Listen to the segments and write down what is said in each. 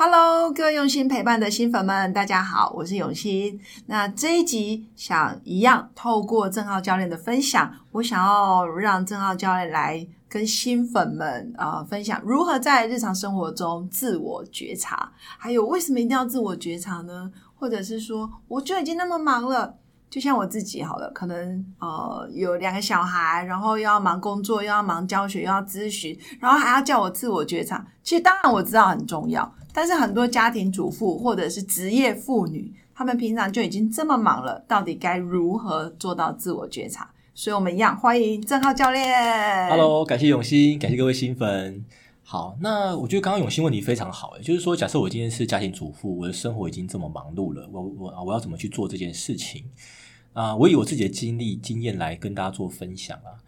Hello，各位用心陪伴的新粉们，大家好，我是永新。那这一集想一样，透过郑浩教练的分享，我想要让郑浩教练来跟新粉们啊分享如何在日常生活中自我觉察，还有为什么一定要自我觉察呢？或者是说，我就已经那么忙了。就像我自己好了，可能呃有两个小孩，然后又要忙工作，又要忙教学，又要咨询，然后还要叫我自我觉察。其实当然我知道很重要，但是很多家庭主妇或者是职业妇女，她们平常就已经这么忙了，到底该如何做到自我觉察？所以我们一样欢迎郑浩教练。Hello，感谢永新，感谢各位新粉。好，那我觉得刚刚永新问题非常好，就是说，假设我今天是家庭主妇，我的生活已经这么忙碌了，我我我要怎么去做这件事情啊？我以我自己的经历经验来跟大家做分享啊。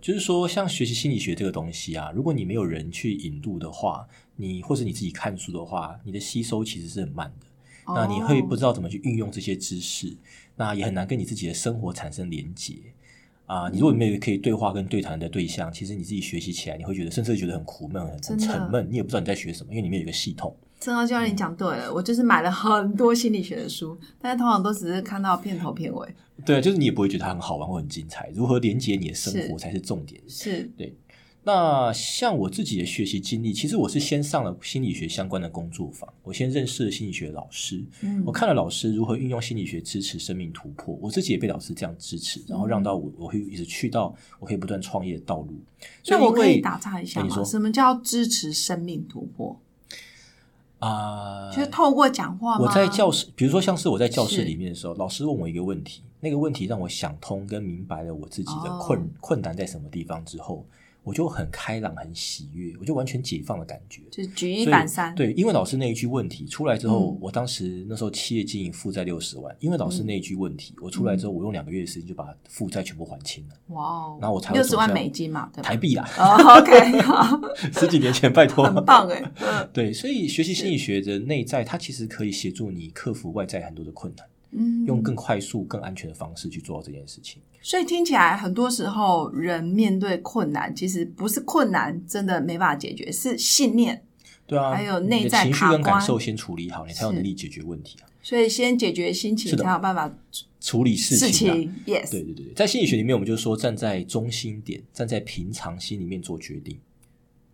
就是说，像学习心理学这个东西啊，如果你没有人去引渡的话，你或者你自己看书的话，你的吸收其实是很慢的。那你会不知道怎么去运用这些知识，那也很难跟你自己的生活产生连结。啊，你如果没有可以对话跟对谈的对象，其实你自己学习起来，你会觉得甚至觉得很苦闷、很沉闷，你也不知道你在学什么，因为里面有一个系统。正浩教练讲对了，我就是买了很多心理学的书，但是通常都只是看到片头片尾。对，就是你也不会觉得它很好玩或很精彩。如何连接你的生活才是重点。是对。那像我自己的学习经历，其实我是先上了心理学相关的工作坊，我先认识了心理学老师，嗯，我看了老师如何运用心理学支持生命突破，我自己也被老师这样支持，然后让到我我会一直去到我可以不断创业的道路。所以我可以打岔一下吗？什么叫支持生命突破？啊，就是透过讲话。我在教室，比如说像是我在教室里面的时候，老师问我一个问题，那个问题让我想通跟明白了我自己的困困难在什么地方之后。我就很开朗，很喜悦，我就完全解放的感觉，就是举一反三。对，因为老师那一句问题出来之后，我当时那时候企业经营负债六十万，因为老师那一句问题，我出来之后，我用两个月的时间就把负债全部还清了。哇哦！然后我才六十万美金嘛，台币啦。OK，好，十几年前，拜托，很棒哎。对，所以学习心理学的内在，它其实可以协助你克服外在很多的困难。用更快速、更安全的方式去做到这件事情。所以听起来，很多时候人面对困难，其实不是困难真的没办法解决，是信念。对啊，还有内在情绪跟感受先处理好，你才有能力解决问题啊。所以先解决心情，才有办法处理事情。Yes，对对对，在心理学里面，我们就说站在中心点，站在平常心里面做决定。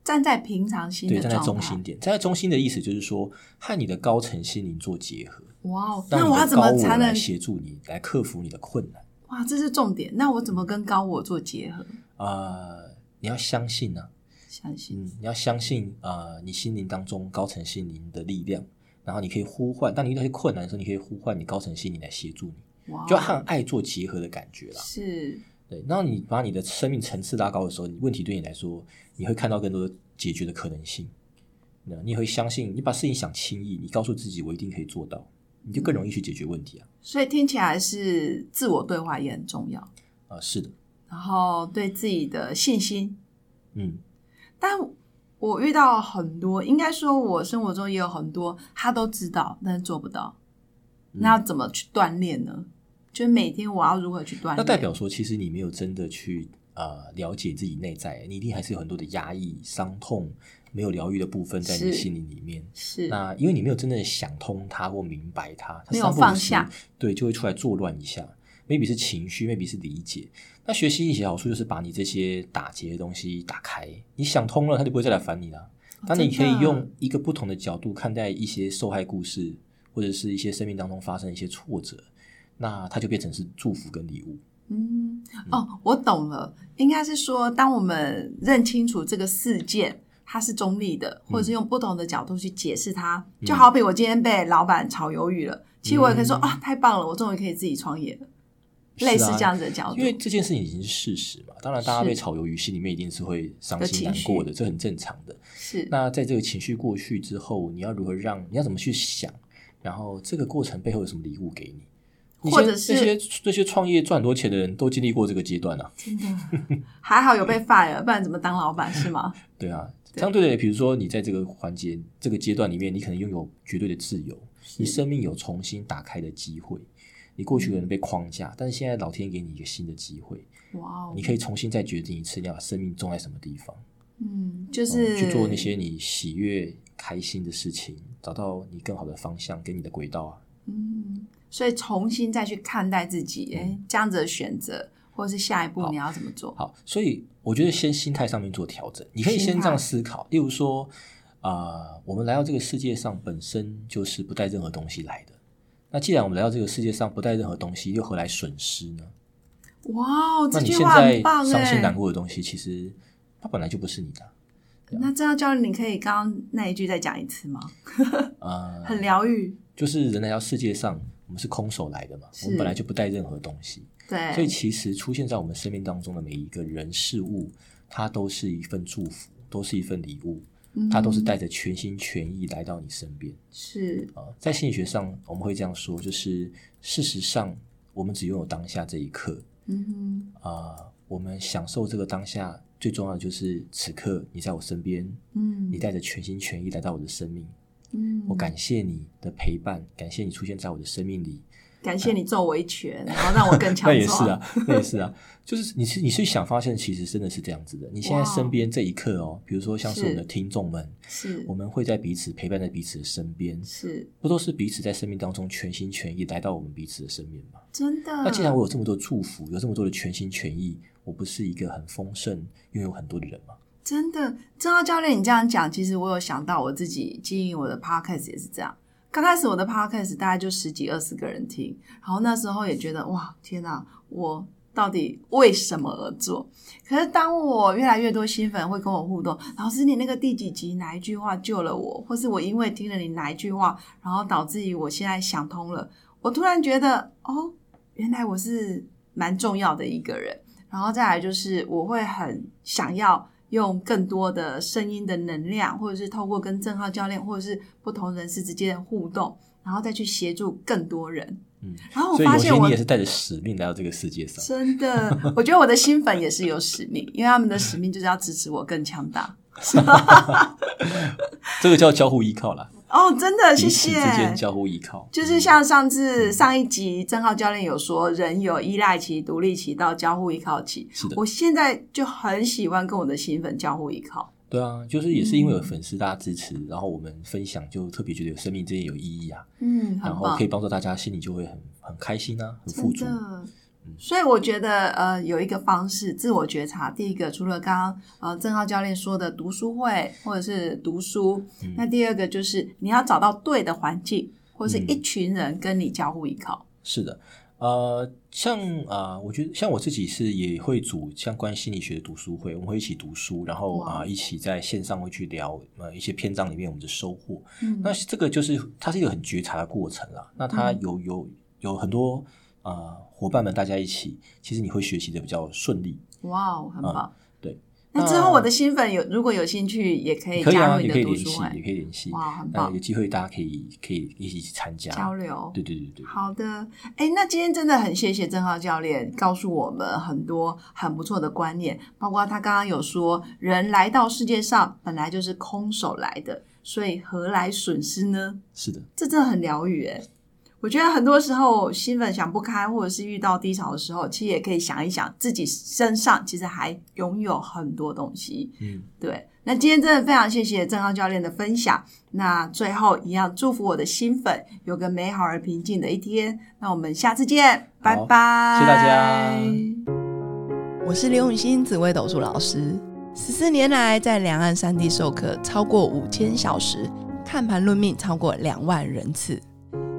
站在平常心，对，站在中心点，站在中心的意思就是说，和你的高层心灵做结合。哇，那我要怎么才能协助你来克服你的困难？哇，这是重点。那我怎么跟高我做结合？啊，你要相信呢，相信，你要相信啊，你心灵当中高层心灵的力量。然后你可以呼唤，当你遇到一些困难的时候，你可以呼唤你高层心灵来协助你，就和爱做结合的感觉啦。是，对。然后你把你的生命层次拉高的时候，问题对你来说，你会看到更多的解决的可能性。那你会相信，你把事情想轻易，你告诉自己，我一定可以做到。你就更容易去解决问题啊！所以听起来是自我对话也很重要啊，是的。然后对自己的信心，嗯，但我遇到很多，应该说我生活中也有很多，他都知道，但是做不到。那要怎么去锻炼呢？就是每天我要如何去锻炼？那代表说，其实你没有真的去呃了解自己内在，你一定还是有很多的压抑、伤痛。没有疗愈的部分在你心灵里面，是那因为你没有真正想通它或明白它，没有放下，对，就会出来作乱一下。maybe 是情绪，maybe 是理解。那学习一些好处就是把你这些打结的东西打开，你想通了，他就不会再来烦你了。当你可以用一个不同的角度看待一些受害故事，或者是一些生命当中发生的一些挫折，那它就变成是祝福跟礼物。嗯，哦，我懂了，应该是说，当我们认清楚这个事件。它是中立的，或者是用不同的角度去解释它，就好比我今天被老板炒鱿鱼了，其实我也可以说啊，太棒了，我终于可以自己创业了，类似这样子的角度。因为这件事情已经是事实嘛，当然大家被炒鱿鱼，心里面一定是会伤心难过的，这很正常的。是。那在这个情绪过去之后，你要如何让？你要怎么去想？然后这个过程背后有什么礼物给你？你或者现在这些这些创业赚很多钱的人都经历过这个阶段啊。真的还好有被 fire，不然怎么当老板是吗？对啊，相对的，比如说你在这个环节、这个阶段里面，你可能拥有绝对的自由，你生命有重新打开的机会。你过去可能被框架，但是现在老天给你一个新的机会，哇哦，你可以重新再决定一次，你要把生命种在什么地方，嗯，就嗯是去做那些你喜悦、开心的事情，找到你更好的方向跟你的轨道啊。嗯，所以重新再去看待自己，哎、这样子的选择，或者是下一步你要怎么做？嗯好，所以我觉得先心态上面做调整，你可以先这样思考，例如说，啊、我们来到这个世界上本身就是不带任何东西来的。那既然我们来到这个世界上不带任何东西，又何来损失呢？哇哦，那你现在伤心哎难。过的东西，其实它本来就不是你的。那这样教练，你可以刚刚那一句再讲一次吗？呃，很疗愈，就是人来到世界上，我们是空手来的嘛，我们本来就不带任何东西，对，所以其实出现在我们生命当中的每一个人事物，它都是一份祝福，都是一份礼物，它都是嗯带着全心全意来到你身边。是啊，在心理学上，我们会这样说，就是事实上，我们只拥有当下这一刻嗯哼。啊、我们享受这个当下，最重要的就是此刻你在我身边，嗯。你带着全心全意来到我的生命，嗯，我感谢你的陪伴，感谢你出现在我的生命里。感谢你揍我一拳，然后让我更 强那。也是啊，那也是啊，就是你是你是想发现，其实真的是这样子的。你现在身边这一刻哦，比如说像是我们的听众们，是我们会在彼此陪伴在彼此的身边，是不都是彼此在生命当中全心全意来到我们彼此的身边吗？真的。那既然我有这么多祝福，有这么多的全心全意，我不是一个很丰盛、拥有很多的人吗？真的，正浩教练，你这样讲，其实我有想到我自己经营我的 podcast 也是这样。刚开始我的 podcast 大概就十几二十个人听，然后那时候也觉得哇，天哪，我到底为什么而做？可是当我越来越多新粉会跟我互动，老师你那个第几集哪一句话救了我，或是我因为听了你哪一句话，然后导致于我现在想通了，我突然觉得哦，原来我是蛮重要的一个人。然后再来就是我会很想要用更多的声音的能量，或者是透过跟郑浩教练或者是不同人士之间的互动，然后再去协助更多人。嗯，然后我发现我你也是带着使命来到这个世界上。真的，我觉得我的新粉也是有使命，因为他们的使命就是要支持我更强大。这个叫交互依靠啦，哦，真的，谢谢。之间交互依靠。就是像上次上一集郑浩教练有说，人有依赖期、独立期到交互依靠期。是的我现在就很喜欢跟我的新粉交互依靠。对啊，就是也是因为嗯有粉丝大家支持，然后我们分享就特别觉得有生命之间有意义啊，嗯，然后可以。帮助大家，心里就会很很开心啊，很富足。所以我觉得，呃，有一个方式自我觉察。第一个，除了刚刚呃郑浩教练说的读书会或者是读书，嗯那第二个就是你要找到对的环境，或是嗯一群人跟你交互依靠。是的，呃，像啊、我觉得像我自己是也会组相关心理学的读书会，我们会一起读书，然后哇啊、一起在线上会去聊呃一些篇章里面我们的收获。嗯那这个就是它是一个很觉察的过程啦。那它嗯有有有很多呃伙伴们大家一起，其实你会学习的比较顺利。哇哦，很棒。对，那之后我的新粉有如果有兴趣，也可以可以啊，加入你的也可以联系。也可以联系。哇，很棒有棒，机会大家可以可以一起参加交流。对对对对，好的，哎，那今天真的很谢谢郑浩教练告诉我们很多很不错的观念，包括他刚刚有说，人来到世界上本来就是空手来的，所以何来损失呢？是的，这真的很疗愈哎。我觉得很多时候新粉想不开，或者是遇到低潮的时候，其实也可以想一想，自己身上其实还拥有很多东西。嗯，对，那今天真的非常谢谢郑浩教练的分享。那最后一样祝福我的新粉有个美好而平静的一天。那我们下次见，拜拜，谢谢大家。我是刘永新紫微斗数老师，十四年来在两岸三地授课超过五千小时，看盘论命超过两万人次。